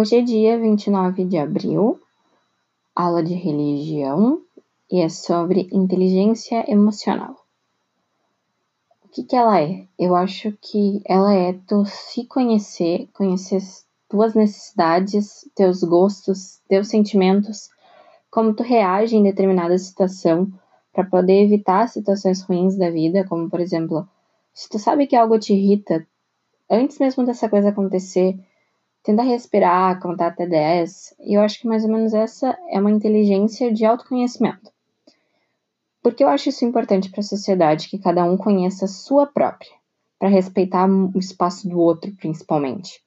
Hoje é dia 29 de abril, aula de religião, e é sobre inteligência emocional. O que, que ela é? Eu acho que ela é tu se conhecer, conhecer tuas necessidades, teus gostos, teus sentimentos, como tu reage em determinada situação para poder evitar situações ruins da vida, como por exemplo, se tu sabe que algo te irrita, antes mesmo dessa coisa acontecer, tenta respirar, contar até 10. E eu acho que mais ou menos essa é uma inteligência de autoconhecimento. Porque eu acho isso importante para a sociedade, que cada um conheça a sua própria, para respeitar o espaço do outro, principalmente.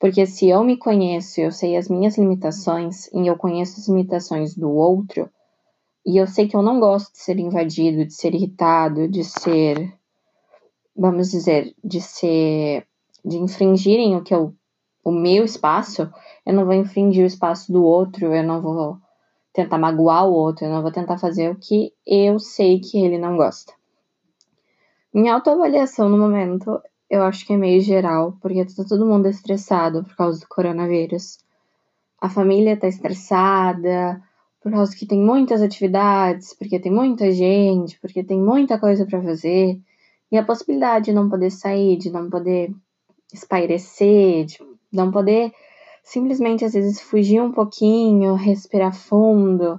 Porque se eu me conheço, eu sei as minhas limitações e eu conheço as limitações do outro, e eu sei que eu não gosto de ser invadido, de ser irritado, de ser, vamos dizer, de ser, de infringirem o que eu, o meu espaço, eu não vou infringir o espaço do outro, eu não vou tentar magoar o outro, eu não vou tentar fazer o que eu sei que ele não gosta. Minha autoavaliação no momento, eu acho que é meio geral, porque tá todo mundo estressado por causa do coronavírus. A família tá estressada, por causa que tem muitas atividades, porque tem muita gente, porque tem muita coisa para fazer. E a possibilidade de não poder sair, de não poder espairecer, de não poder simplesmente às vezes fugir um pouquinho, respirar fundo,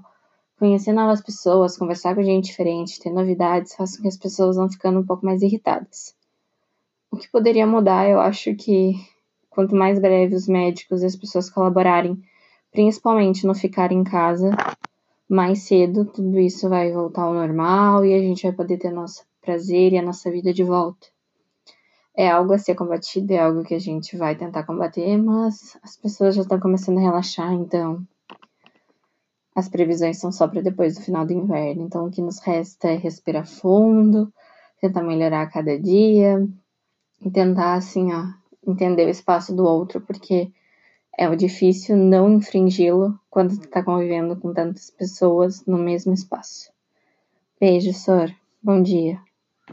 conhecer novas pessoas, conversar com gente diferente, ter novidades, faz com que as pessoas vão ficando um pouco mais irritadas. O que poderia mudar, eu acho que quanto mais breve os médicos e as pessoas colaborarem, principalmente no ficar em casa, mais cedo tudo isso vai voltar ao normal e a gente vai poder ter nosso prazer e a nossa vida de volta é algo a ser combatido, é algo que a gente vai tentar combater, mas as pessoas já estão começando a relaxar, então as previsões são só para depois do final do inverno. Então o que nos resta é respirar fundo, tentar melhorar a cada dia e tentar assim, ó, entender o espaço do outro, porque é o difícil não infringi-lo quando tu tá convivendo com tantas pessoas no mesmo espaço. Beijo, Sor. Bom dia.